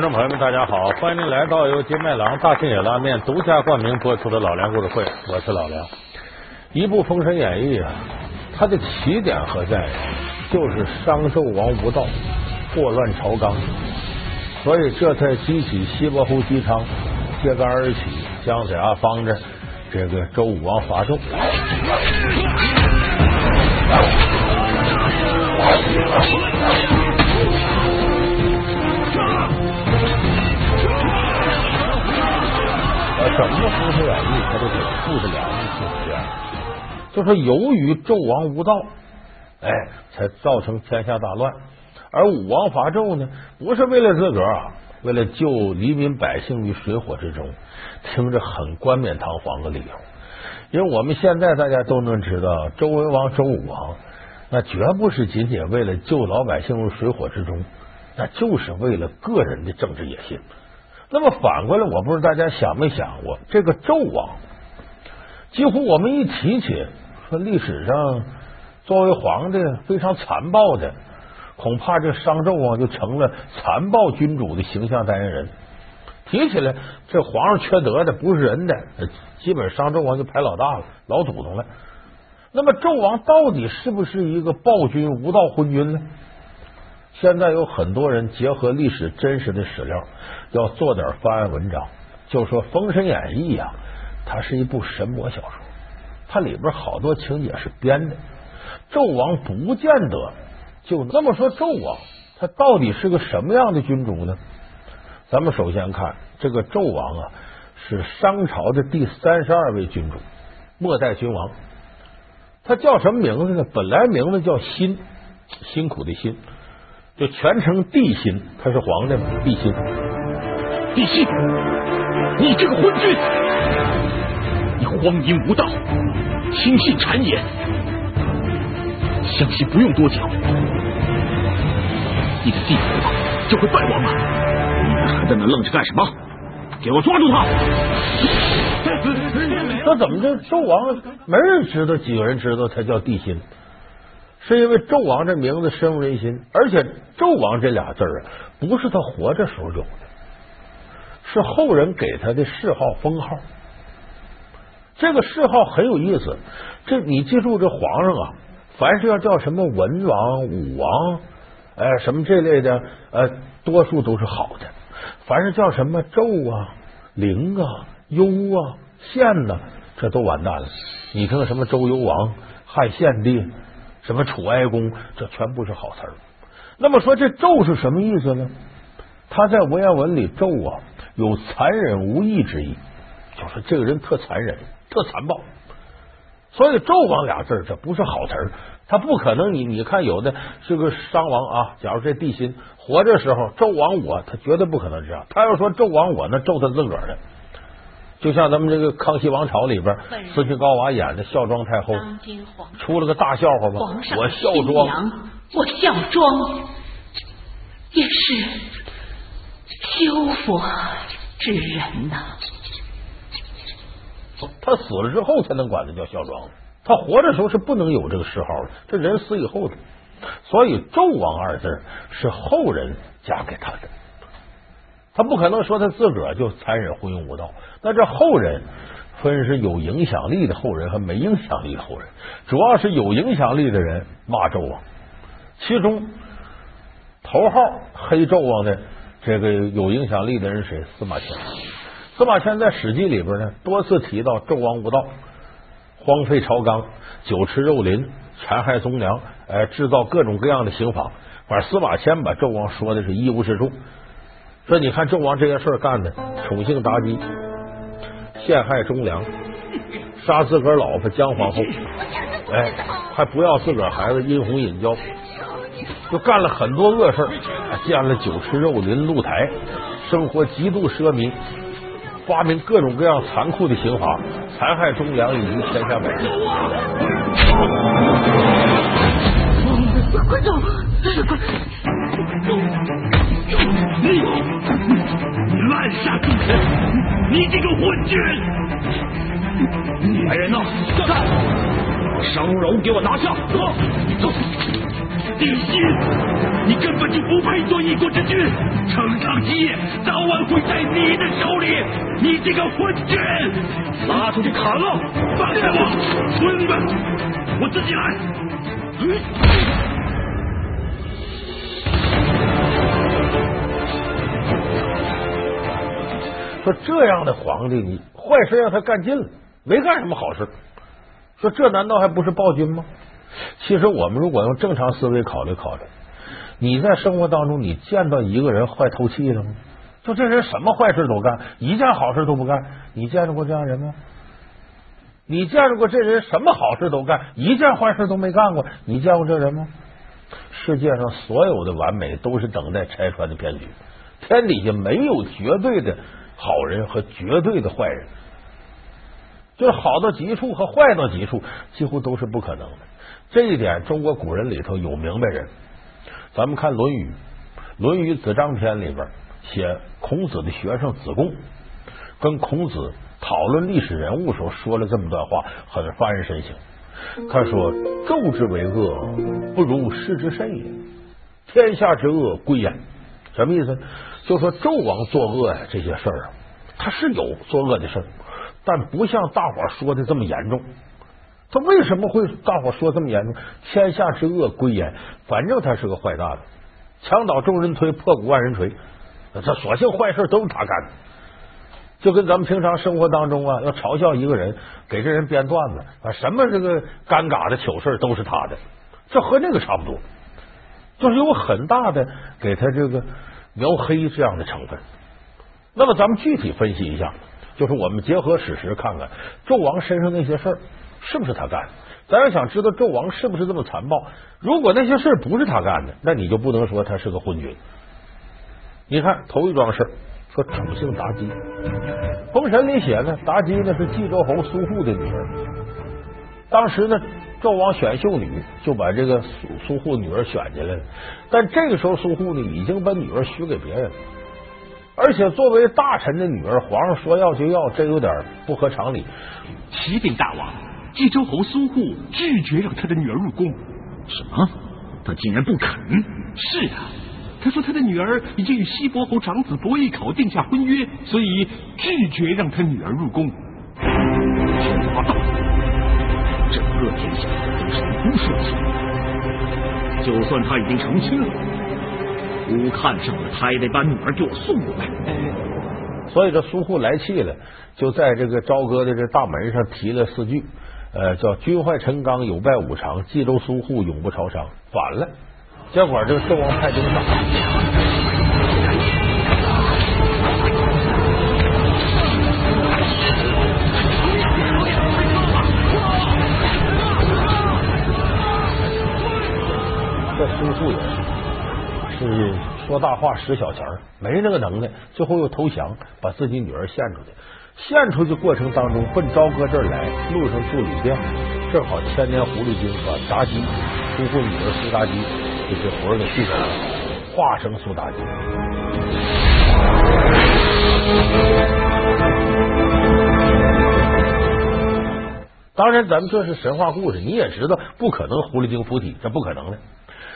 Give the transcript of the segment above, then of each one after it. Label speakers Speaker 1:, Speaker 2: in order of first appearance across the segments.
Speaker 1: 观众朋友们，大家好，欢迎您来到由金麦郎大庆野拉面独家冠名播出的老梁故事会，我是老梁。一部《封神演义》啊，它的起点何在？就是商纣王无道，祸乱朝纲，所以这才激起西伯侯姬昌揭竿而起，姜子牙帮着这个周武王伐纣。整个《封神演义》它都是负着两个情节，就说由于纣王无道，哎，才造成天下大乱。而武王伐纣呢，不是为了自个儿啊，为了救黎民百姓于水火之中，听着很冠冕堂皇的理由。因为我们现在大家都能知道，周文王、周武王那绝不是仅仅为了救老百姓于水火之中，那就是为了个人的政治野心。那么反过来，我不知道大家想没想过，这个纣王，几乎我们一提起说历史上作为皇帝非常残暴的，恐怕这商纣王就成了残暴君主的形象代言人。提起来，这皇上缺德的不是人的，基本商纣王就排老大了，老祖宗了。那么纣王到底是不是一个暴君、无道昏君呢？现在有很多人结合历史真实的史料，要做点翻案文章，就说《封神演义》呀，它是一部神魔小说，它里边好多情节是编的。纣王不见得就那么说，纣王他到底是个什么样的君主呢？咱们首先看这个纣王啊，是商朝的第三十二位君主，末代君王。他叫什么名字呢？本来名字叫辛，辛苦的辛。就全称帝辛，他是皇帝嘛？帝辛，
Speaker 2: 帝辛，你这个昏君，你荒淫无道，轻信谗言，相信不用多久，你的帝国就会败亡了。你还在那愣着干什么？给我抓住他！
Speaker 1: 那怎么这纣王没人知道？几个人知道他叫帝辛？是因为纣王这名字深入人心，而且纣王这俩字啊，不是他活着时候有的，是后人给他的谥号封号。这个谥号很有意思，这你记住，这皇上啊，凡是要叫什么文王、武王，哎，什么这类的，呃，多数都是好的；凡是叫什么纣啊、灵啊、幽啊、献呐，这都完蛋了。你听什么周幽王、汉献帝。什么楚哀公，这全部是好词儿。那么说这纣是什么意思呢？他在文言文里，纣啊有残忍无义之意，就说这个人特残忍、特残暴。所以纣王俩字这不是好词儿，他不可能。你你看，有的是个商王啊，假如这帝辛活着时候，纣王我，他绝对不可能这样。他要说纣王我，那纣他自个儿的。就像咱们这个《康熙王朝》里边，斯琴高娃演的孝庄太后，出了个大笑话吧？我孝庄，
Speaker 3: 我孝庄也是修佛之人呐。
Speaker 1: 他死了之后才能管他叫孝庄，他活着时候是不能有这个谥号的。这人死以后的，所以“纣王”二字是后人加给他的。他不可能说他自个儿就残忍昏庸无道。那这后人分是有影响力的后人和没影响力的后人，主要是有影响力的人骂纣王，其中头号黑纣王的这个有影响力的人谁？司马迁。司马迁在《史记》里边呢多次提到纣王无道，荒废朝纲，酒池肉林，残害忠良，哎，制造各种各样的刑法。反正司马迁把纣王说的是一无是处。说你看纣王这些事儿干的，宠幸妲己。陷害忠良，杀自个儿老婆姜皇后，哎，还不要自个儿孩子殷红引娇，就干了很多恶事建了酒池肉林露台，生活极度奢靡，发明各种各样残酷的刑罚，残害忠良以及天下百姓。
Speaker 3: 快走！快！
Speaker 2: 你你！这个昏君！来人呐，在！把商容给我拿下！走走。地心，你根本就不配做一国之君，城场基业早晚会在你的手里，你这个昏君！拉出去砍了，放开我，村民们，我自己来。
Speaker 1: 说这样的皇帝，你坏事让他干尽了，没干什么好事。说这难道还不是暴君吗？其实我们如果用正常思维考虑考虑，你在生活当中你见到一个人坏透气了吗？就这人什么坏事都干，一件好事都不干，你见着过这样人吗？你见着过这人什么好事都干，一件坏事都没干过？你见过这人吗？世界上所有的完美都是等待拆穿的骗局，天底下没有绝对的。好人和绝对的坏人，就是好到极处和坏到极处，几乎都是不可能的。这一点，中国古人里头有明白人。咱们看《论语》，《论语子张篇》里边写孔子的学生子贡跟孔子讨论历史人物时候说了这么段话，很发人深省。他说：“纣之为恶，不如失之甚也。天下之恶归焉。”什么意思？就说纣王作恶呀，这些事儿啊，他是有作恶的事儿，但不像大伙说的这么严重。他为什么会大伙说这么严重？天下之恶归焉，反正他是个坏蛋，墙倒众人推，破鼓万人锤。他索性坏事都是他干的，就跟咱们平常生活当中啊，要嘲笑一个人，给这人编段子啊，什么这个尴尬的糗事都是他的，这和那个差不多，就是有很大的给他这个。描黑这样的成分，那么咱们具体分析一下，就是我们结合史实看看纣王身上那些事儿是不是他干的？咱要想知道纣王是不是这么残暴，如果那些事不是他干的，那你就不能说他是个昏君。你看头一桩事说宠幸妲己，《封神》里写呢，妲己呢是冀州侯苏护的女儿，当时呢。纣王选秀女，就把这个苏苏护女儿选进来了。但这个时候，苏护呢已经把女儿许给别人了，而且作为大臣的女儿，皇上说要就要，这有点不合常理。
Speaker 2: 启禀大王，冀州侯苏护拒绝让他的女儿入宫。
Speaker 4: 什么？他竟然不肯？
Speaker 2: 是啊，他说他的女儿已经与西伯侯长子伯邑考定下婚约，所以拒绝让他女儿入宫。
Speaker 4: 这。天下都是胡说起来。就算他已经成亲了，吾看上了，他也得把女儿给我送过来。
Speaker 1: 所以这苏护来气了，就在这个朝歌的这大门上提了四句，呃，叫“君坏陈刚，有败五常；冀州苏护，永不朝商。”反了，结果这个纣王派兵打。说大话使小钱儿，没那个能耐，最后又投降，把自己女儿献出去。献出去过程当中，奔朝歌这儿来，路上住旅店，正好千年狐狸精把妲己苏护女儿苏妲己这些魂给吸走了，化成苏妲己。当然，咱们这是神话故事，你也知道，不可能狐狸精附体，这不可能的。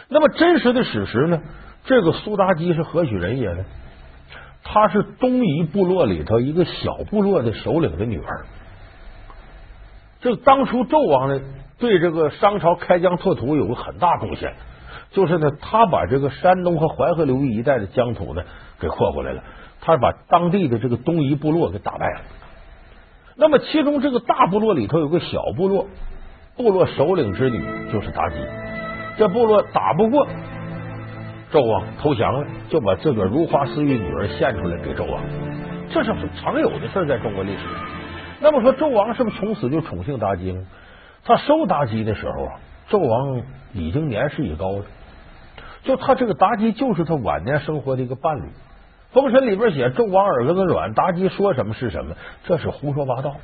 Speaker 1: 那么真实的史实呢？这个苏妲己是何许人也呢？她是东夷部落里头一个小部落的首领的女儿。这当初纣王呢，对这个商朝开疆拓土有个很大贡献，就是呢，他把这个山东和淮河流域一带的疆土呢给扩过来了，他把当地的这个东夷部落给打败了。那么其中这个大部落里头有个小部落，部落首领之女就是妲己。这部落打不过纣王，投降了，就把自个儿如花似玉女儿献出来给纣王，这是常有的事，在中国历史上。那么说，纣王是不是从此就宠幸妲己？他收妲己的时候啊，纣王已经年事已高了，就他这个妲己就是他晚年生活的一个伴侣。封神里边写纣王耳根子软，妲己说什么是什么，这是胡说八道。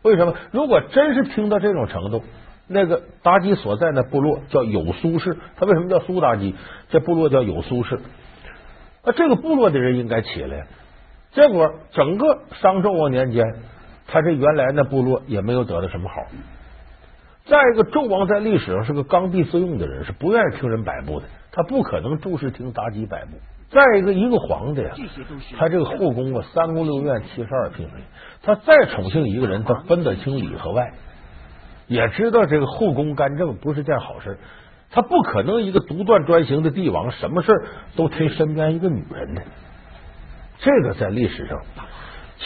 Speaker 1: 为什么？如果真是听到这种程度？那个妲己所在的部落叫有苏氏，他为什么叫苏妲己？这部落叫有苏氏。那这个部落的人应该起来，结果整个商纣王年间，他这原来那部落也没有得到什么好。再一个，纣王在历史上是个刚愎自用的人，是不愿意听人摆布的，他不可能注视听妲己摆布。再一个，一个皇帝啊，他这个后宫啊，三宫六院七十二嫔妃，他再宠幸一个人，他分得清里和外，也知道这个后宫干政不是件好事。他不可能一个独断专行的帝王，什么事都听身边一个女人的。这个在历史上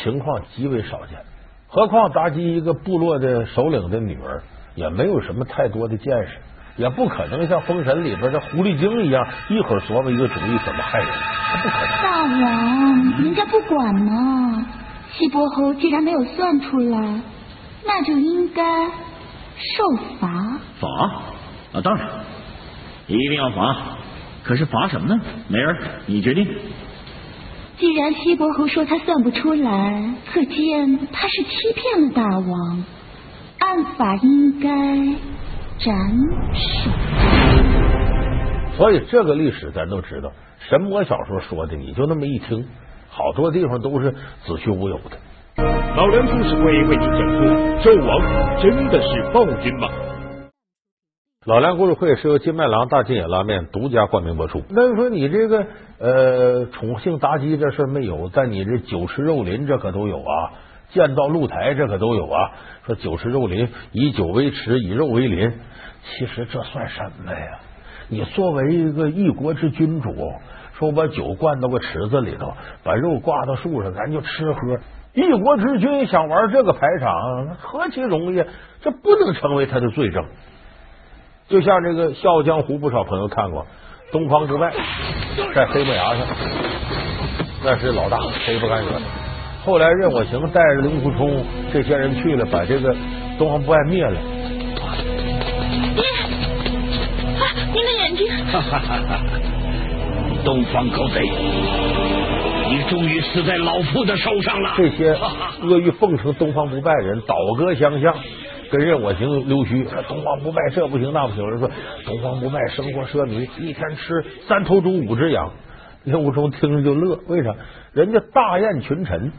Speaker 1: 情况极为少见。何况妲己一个部落的首领的女儿，也没有什么太多的见识，也不可能像《封神》里边的狐狸精一样，一会儿琢磨一个主意怎么害人，不可能。
Speaker 5: 大王，人家不管嘛。西伯侯既然没有算出来，那就应该受罚。
Speaker 4: 罚啊，当然。一定要罚，可是罚什么呢？梅儿，你决定。
Speaker 5: 既然西伯侯说他算不出来，可见他是欺骗了大王，按法应该斩首。
Speaker 1: 所以这个历史咱都知道，神魔小说说的，你就那么一听，好多地方都是子虚乌有的。
Speaker 2: 老梁故事会为您讲述：纣王真的是暴君吗？
Speaker 1: 老梁故事会是由金麦郎大金野拉面独家冠名播出。那说你这个呃宠幸妲己这事没有，但你这酒池肉林这可都有啊，见到露台这可都有啊。说酒池肉林，以酒为池，以肉为林，其实这算什么呀？你作为一个一国之君主，说把酒灌到个池子里头，把肉挂到树上，咱就吃喝。一国之君想玩这个排场，何其容易？这不能成为他的罪证。就像这个《笑傲江湖》，不少朋友看过，东方之败在黑木崖上，那是老大，谁不敢惹？后来任我行带着令狐冲这些人去了，把这个东方不败灭了。
Speaker 5: 爹，您的眼睛！
Speaker 2: 东方狗贼，你终于死在老夫的手上了！
Speaker 1: 这些阿谀奉承东方不败人，倒戈相向。跟任我行溜须，东方不败这不行那不行。人说东方不败生活奢靡，一天吃三头猪五只羊。令狐冲听着就乐，为啥？人家大宴群臣，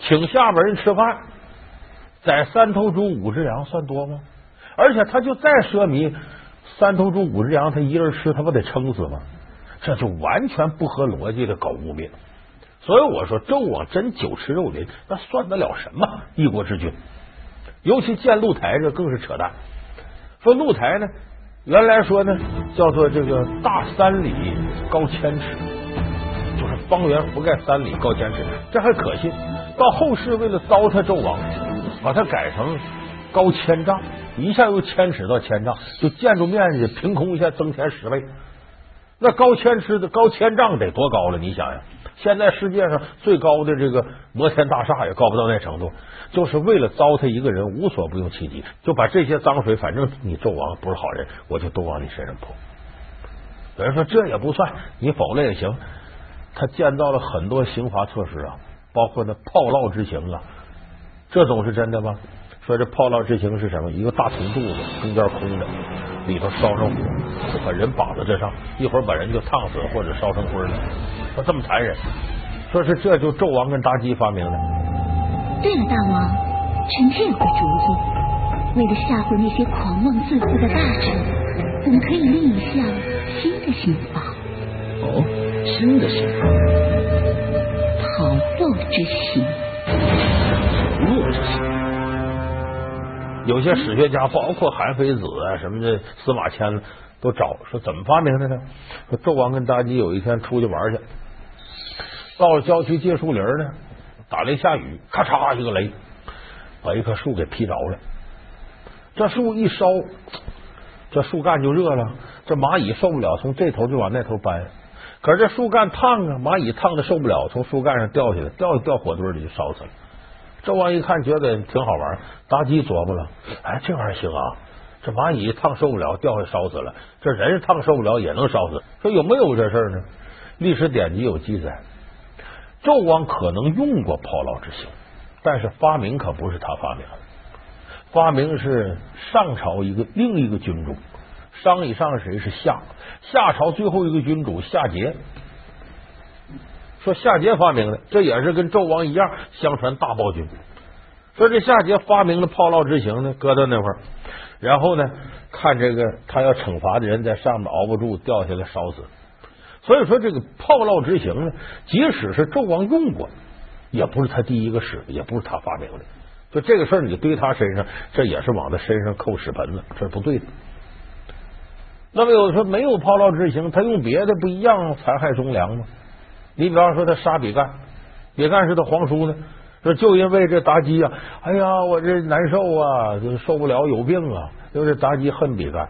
Speaker 1: 请下边人吃饭，宰三头猪五只羊算多吗？而且他就再奢靡，三头猪五只羊他一人吃，他不得撑死吗？这就完全不合逻辑的搞污蔑。所以我说纣王真酒池肉林，那算得了什么一国之君？尤其建露台，这更是扯淡。说露台呢，原来说呢叫做这个大三里高千尺，就是方圆覆盖三里高千尺，这还可信。到后世为了糟蹋纣王，把它改成高千丈，一下由千尺到千丈，就建筑面积凭空一下增添十倍。那高千尺的高千丈得多高了？你想想。现在世界上最高的这个摩天大厦也高不到那程度，就是为了糟蹋一个人，无所不用其极，就把这些脏水，反正你纣王不是好人，我就都往你身上泼。有人说这也不算，你否了也行。他建造了很多刑罚措施啊，包括那炮烙之刑啊，这总是真的吗？说这炮烙之刑是什么？一个大铜肚子，中间空着，里头烧上火，把人绑在这上，一会儿把人就烫死或者烧成灰了。说这么残忍，说是这就纣王跟妲己发明的。
Speaker 5: 对了，大王，臣妾有个主意，为了吓唬那些狂妄自负的大臣，我们可以立一项新的刑法。
Speaker 4: 哦，新的刑法，
Speaker 5: 炮烙之刑。
Speaker 1: 有些史学家，包括韩非子啊什么的，司马迁都找说怎么发明的呢？说纣王跟妲己有一天出去玩去。到了郊区借树林呢，打雷下雨，咔嚓一个雷，把一棵树给劈着了。这树一烧，这树干就热了，这蚂蚁受不了，从这头就往那头搬。可是这树干烫啊，蚂蚁烫的受不了，从树干上掉下来，掉掉火堆里就烧死了。纣王一看，觉得挺好玩。妲己琢磨了，哎，这玩意儿行啊，这蚂蚁烫受不了，掉下烧死了，这人烫受不了也能烧死。说有没有这事儿呢？历史典籍有记载。纣王可能用过炮烙之刑，但是发明可不是他发明的，发明是上朝一个另一个君主，商以上谁是夏？夏朝最后一个君主夏桀，说夏桀发明的，这也是跟纣王一样，相传大暴君。说这夏桀发明的炮烙之刑呢，搁到那块儿，然后呢，看这个他要惩罚的人在上面熬不住掉下来烧死。所以说这个炮烙之刑呢，即使是纣王用过，也不是他第一个使的，也不是他发明的。就这个事儿，你堆他身上，这也是往他身上扣屎盆子，这是不对的。那么有的说没有炮烙之刑，他用别的不一样残害忠良吗？你比方说他杀比干，比干是他皇叔呢，说就因为这妲己啊，哎呀，我这难受啊，就受不了，有病啊。因为妲己恨比干，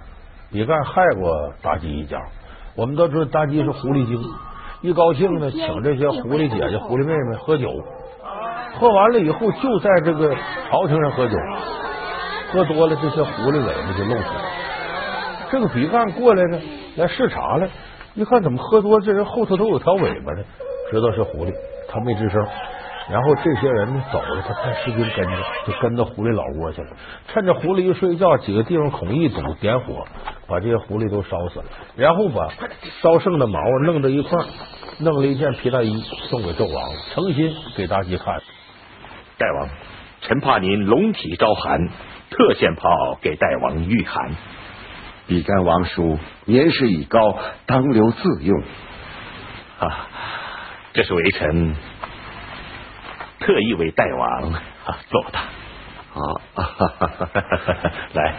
Speaker 1: 比干害过妲己一家。我们都知道妲己是狐狸精，一高兴呢，请这些狐狸姐姐、狐狸妹妹喝酒，喝完了以后就在这个朝廷上喝酒，喝多了这些狐狸尾巴就露出来。这个比干过来呢，来视察了，一看怎么喝多，这人后头都有条尾巴呢，知道是狐狸，他没吱声。然后这些人呢走了，他派士兵跟着，就跟到狐狸老窝去了。趁着狐狸一睡觉，几个地方孔一堵，点火，把这些狐狸都烧死了。然后把烧剩的毛弄到一块，弄了一件皮大衣送给纣王，诚心给妲己看。
Speaker 4: 大王，臣怕您龙体招寒，特献炮给大王御寒。
Speaker 6: 比干王叔年事已高，当留自用。
Speaker 4: 啊，这是微臣特意为大王啊做的。
Speaker 6: 啊，
Speaker 4: 来，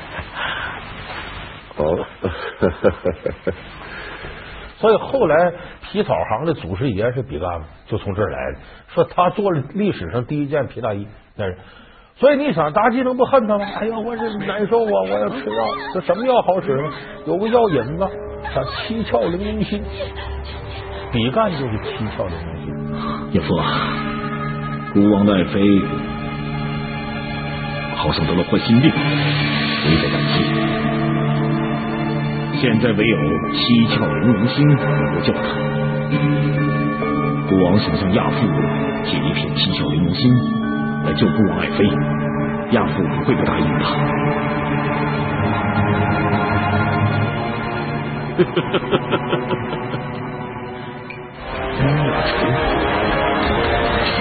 Speaker 6: 哦，
Speaker 1: 所以后来皮草行的祖师爷是比干，就从这儿来的。说他做了历史上第一件皮大衣，那是。所以你想，妲己能不恨他吗？哎呀，我这难受啊！我要吃药，这什么药好使吗？有个药引子，叫七窍玲珑心。比干就是七窍玲珑心。
Speaker 4: 岳父，孤王的爱妃好像得了坏心病，危在旦夕。现在唯有七窍玲珑心能够救他。孤王想向亚父借一片七窍玲珑心。来救孤王爱妃，亚父不会不答应的。
Speaker 2: 真要臣，臣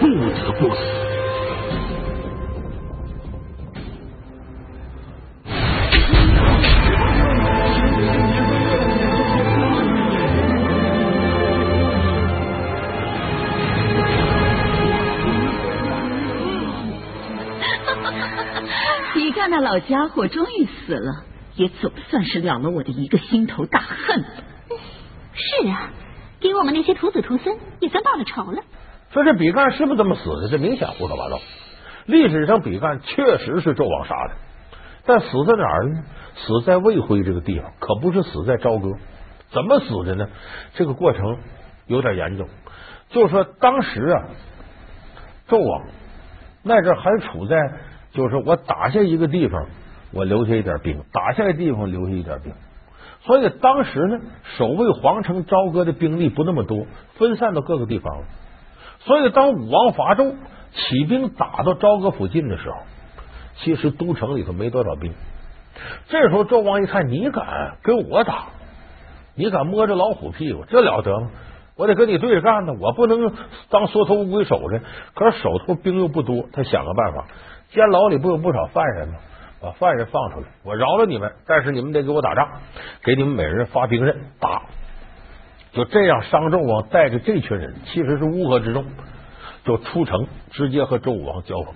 Speaker 2: 不得不死。
Speaker 3: 比干那老家伙终于死了，也总算是了了我的一个心头大恨。
Speaker 5: 是啊，给我们那些徒子徒孙也算报了仇了。
Speaker 1: 说这比干是不是这么死的？这明显胡说八道。历史上比干确实是纣王杀的，但死在哪儿呢？死在魏辉这个地方，可不是死在朝歌。怎么死的呢？这个过程有点严重。就说当时啊，纣王那阵还处在。就是我打下一个地方，我留下一点兵；打下一个地方，留下一点兵。所以当时呢，守卫皇城朝歌的兵力不那么多，分散到各个地方了。所以当武王伐纣起兵打到朝歌附近的时候，其实都城里头没多少兵。这时候纣王一看，你敢跟我打，你敢摸着老虎屁股，这了得吗？我得跟你对着干呢，我不能当缩头乌龟守着。可是手头兵又不多，他想个办法。监牢里不有不少犯人吗？把犯人放出来，我饶了你们，但是你们得给我打仗，给你们每人发兵刃打。就这样，商纣王带着这群人，其实是乌合之众，就出城，直接和周武王交锋。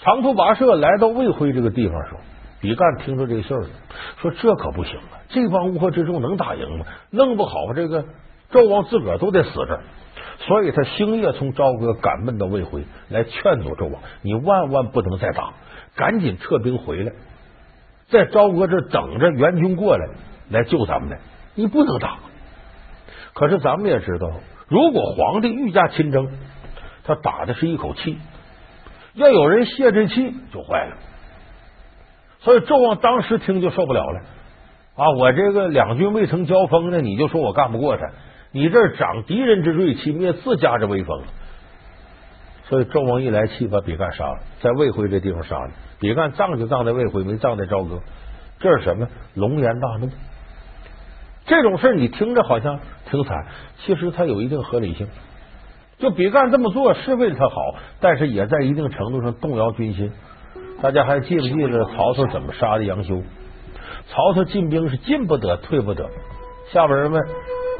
Speaker 1: 长途跋涉来到魏辉这个地方时候，比干听说这个信儿，说这可不行啊，这帮乌合之众能打赢吗？弄不好这个纣王自个儿都得死这儿。所以他星夜从朝歌赶奔到魏辉，来劝阻纣王：“你万万不能再打，赶紧撤兵回来，在朝歌这等着援军过来来救咱们的。你不能打。可是咱们也知道，如果皇帝御驾亲征，他打的是一口气，要有人泄这气就坏了。所以纣王当时听就受不了了啊！我这个两军未曾交锋呢，你就说我干不过他。”你这长敌人之锐气，灭自家之威风，所以纣王一来气，把比干杀了，在魏辉这地方杀的。比干葬就葬在魏辉，没葬在朝歌。这是什么？龙颜大怒。这种事你听着好像挺惨，其实它有一定合理性。就比干这么做是为了他好，但是也在一定程度上动摇军心大家还记不记得曹操怎么杀的杨修？曹操进兵是进不得，退不得。下边人问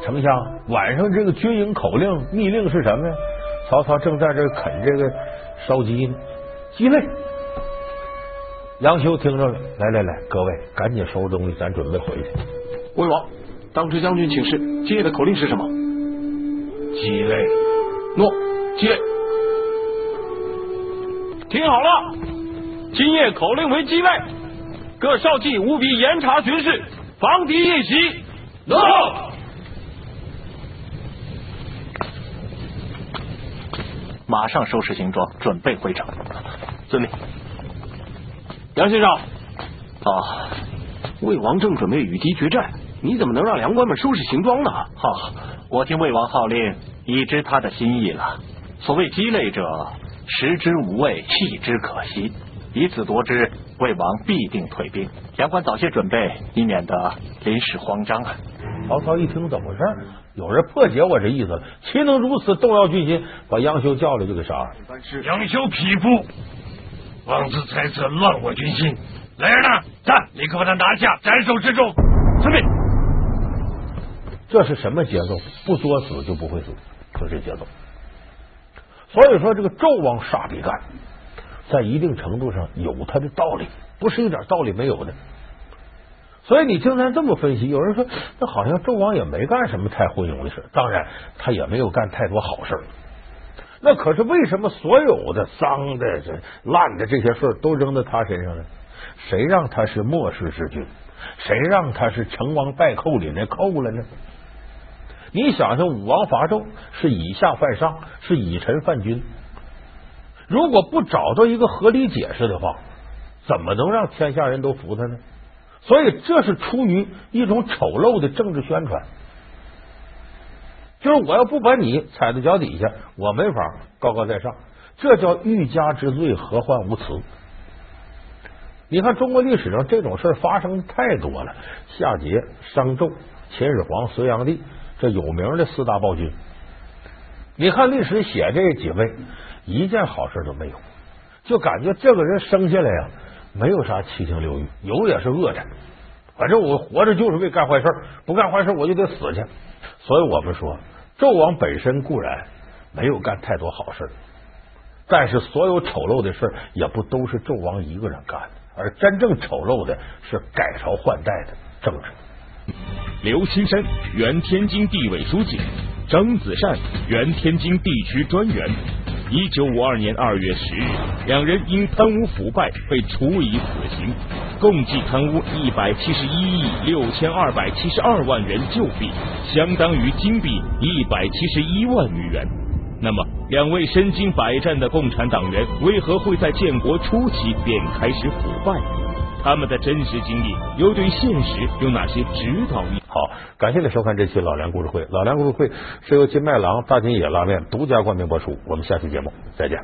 Speaker 1: 丞相，晚上这个军营口令密令是什么呀？曹操正在这啃这个烧鸡呢，鸡肋。杨修听着了，来来来，各位赶紧收拾东西，咱准备回去。
Speaker 7: 魏王，当值将军请示，今夜的口令是什么？
Speaker 2: 鸡肋。
Speaker 7: 诺，鸡肋。
Speaker 8: 听好了，今夜口令为鸡肋，各少计务必严查巡视，防敌夜袭。
Speaker 2: 诺。
Speaker 7: 马上收拾行装，准备回城。
Speaker 8: 遵命。杨先生，
Speaker 7: 啊，魏王正准备与敌决战，你怎么能让粮官们收拾行装呢？
Speaker 9: 哈，我听魏王号令，已知他的心意了。所谓鸡肋者，食之无味，弃之可惜。以此夺之，魏王必定退兵。粮官早些准备，以免得临时慌张啊。
Speaker 1: 曹操一听怎么回事？有人破解我这意思了，岂能如此动摇军心？把杨修叫来就给杀了。
Speaker 2: 杨修匹夫，妄自猜测乱我军心。来人呐，站！立刻把他拿下，斩首示众。
Speaker 8: 遵命。
Speaker 1: 这是什么节奏？不作死就不会死，就这节奏。所以说，这个纣王杀比干，在一定程度上有他的道理，不是一点道理没有的。所以你经常这么分析，有人说，那好像纣王也没干什么太昏庸的事，当然他也没有干太多好事。那可是为什么所有的脏的、这烂的这些事都扔在他身上呢？谁让他是末世之君？谁让他是成王败寇里那寇了呢？你想想，武王伐纣是以下犯上，是以臣犯君。如果不找到一个合理解释的话，怎么能让天下人都服他呢？所以这是出于一种丑陋的政治宣传，就是我要不把你踩在脚底下，我没法高高在上。这叫欲加之罪，何患无辞？你看中国历史上这种事发生太多了，夏桀、商纣、秦始皇、隋炀帝，这有名的四大暴君。你看历史写这几位，一件好事都没有，就感觉这个人生下来呀。没有啥七情六欲，有也是恶的。反正我活着就是为干坏事，不干坏事我就得死去。所以我们说，纣王本身固然没有干太多好事，但是所有丑陋的事也不都是纣王一个人干的，而真正丑陋的是改朝换代的政治。
Speaker 10: 刘青山，原天津地委书记；张子善，原天津地区专员。一九五二年二月十日，两人因贪污腐败被处以死刑，共计贪污一百七十一亿六千二百七十二万元旧币，相当于金币一百七十一万余元。那么，两位身经百战的共产党员为何会在建国初期便开始腐败？他们的真实经历又对现实有哪些指导意义？
Speaker 1: 好，感谢您收看这期老梁故事会。老梁故事会是由金麦郎大金野拉面独家冠名播出。我们下期节目再见。